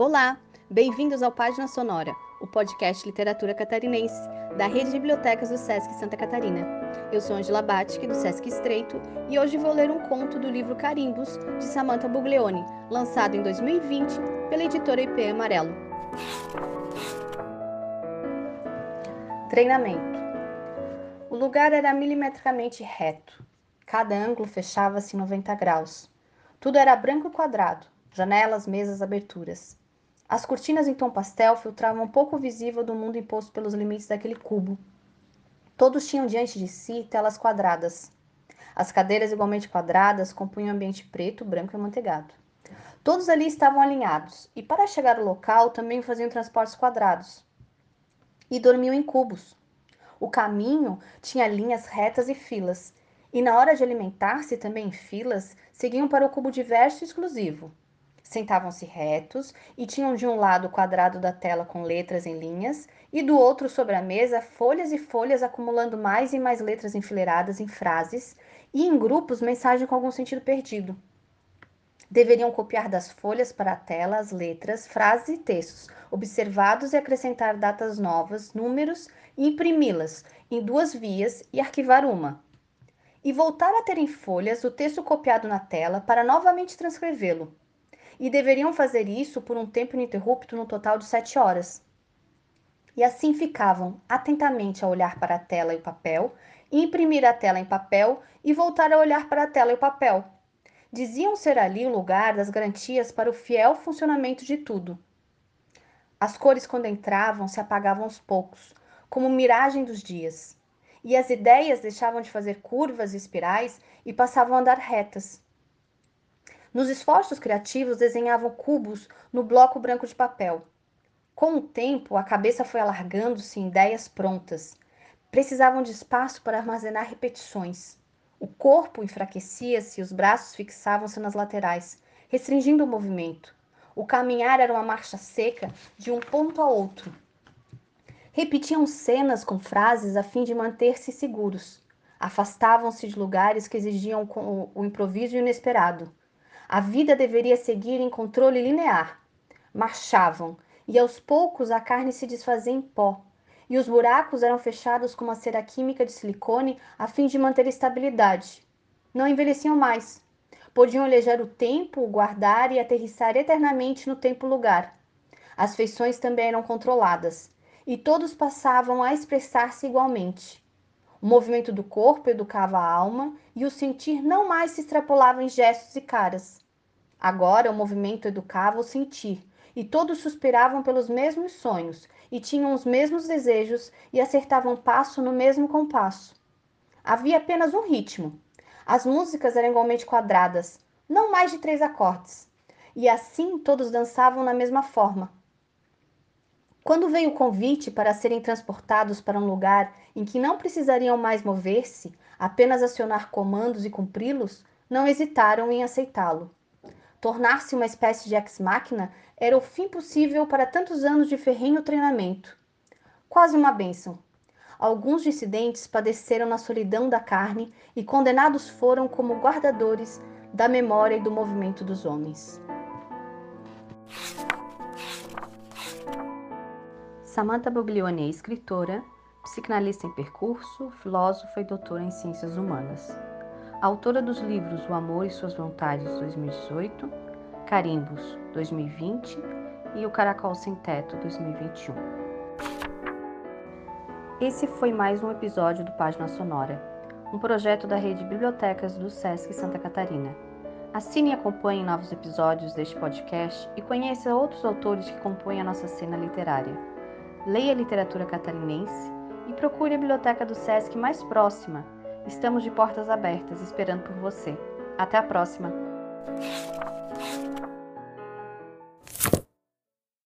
Olá, bem-vindos ao Página Sonora, o podcast Literatura Catarinense da Rede de Bibliotecas do Sesc Santa Catarina. Eu sou Angela Batic, do Sesc Estreito, e hoje vou ler um conto do livro Carimbos, de Samantha Buglione, lançado em 2020 pela editora IP Amarelo. Treinamento. O lugar era milimetricamente reto. Cada ângulo fechava-se em 90 graus. Tudo era branco e quadrado, janelas, mesas, aberturas. As cortinas em tom pastel filtravam um pouco visível do mundo imposto pelos limites daquele cubo. Todos tinham diante de si telas quadradas. As cadeiras igualmente quadradas compunham um ambiente preto, branco e amanteigado. Todos ali estavam alinhados, e para chegar ao local também faziam transportes quadrados. E dormiam em cubos. O caminho tinha linhas retas e filas, e na hora de alimentar-se também em filas, seguiam para o cubo diverso e exclusivo, Sentavam-se retos e tinham de um lado o quadrado da tela com letras em linhas e do outro sobre a mesa folhas e folhas acumulando mais e mais letras enfileiradas em frases e em grupos mensagem com algum sentido perdido. Deveriam copiar das folhas para a tela as letras, frases e textos, observados e acrescentar datas novas, números e imprimi-las em duas vias e arquivar uma. E voltar a ter em folhas o texto copiado na tela para novamente transcrevê-lo e deveriam fazer isso por um tempo ininterrupto no total de sete horas. E assim ficavam atentamente a olhar para a tela e o papel, imprimir a tela em papel e voltar a olhar para a tela e o papel. Diziam ser ali o lugar das garantias para o fiel funcionamento de tudo. As cores, quando entravam, se apagavam aos poucos, como miragem dos dias, e as ideias deixavam de fazer curvas e espirais e passavam a andar retas. Nos esforços criativos, desenhavam cubos no bloco branco de papel. Com o tempo, a cabeça foi alargando-se em ideias prontas. Precisavam de espaço para armazenar repetições. O corpo enfraquecia-se e os braços fixavam-se nas laterais, restringindo o movimento. O caminhar era uma marcha seca de um ponto a outro. Repetiam cenas com frases a fim de manter-se seguros. Afastavam-se de lugares que exigiam o improviso inesperado. A vida deveria seguir em controle linear. Marchavam, e aos poucos a carne se desfazia em pó, e os buracos eram fechados com uma cera química de silicone a fim de manter estabilidade. Não envelheciam mais. Podiam eleger o tempo, guardar e aterrissar eternamente no tempo-lugar. As feições também eram controladas, e todos passavam a expressar-se igualmente. O movimento do corpo educava a alma e o sentir não mais se extrapolava em gestos e caras. Agora o movimento educava o sentir, e todos suspiravam pelos mesmos sonhos, e tinham os mesmos desejos, e acertavam passo no mesmo compasso. Havia apenas um ritmo. As músicas eram igualmente quadradas, não mais de três acordes, e assim todos dançavam na mesma forma. Quando veio o convite para serem transportados para um lugar em que não precisariam mais mover-se, apenas acionar comandos e cumpri-los, não hesitaram em aceitá-lo. Tornar-se uma espécie de ex-máquina era o fim possível para tantos anos de ferrenho treinamento. Quase uma bênção. Alguns dissidentes padeceram na solidão da carne e condenados foram como guardadores da memória e do movimento dos homens. Samantha Buglione é escritora, psicanalista em percurso, filósofa e doutora em ciências humanas autora dos livros O Amor e Suas Vontades 2018, Carimbos 2020 e O Caracol Sem Teto 2021. Esse foi mais um episódio do Página Sonora, um projeto da rede Bibliotecas do SESC Santa Catarina. Assine e acompanhe novos episódios deste podcast e conheça outros autores que compõem a nossa cena literária. Leia literatura catarinense e procure a biblioteca do SESC mais próxima Estamos de portas abertas esperando por você. Até a próxima!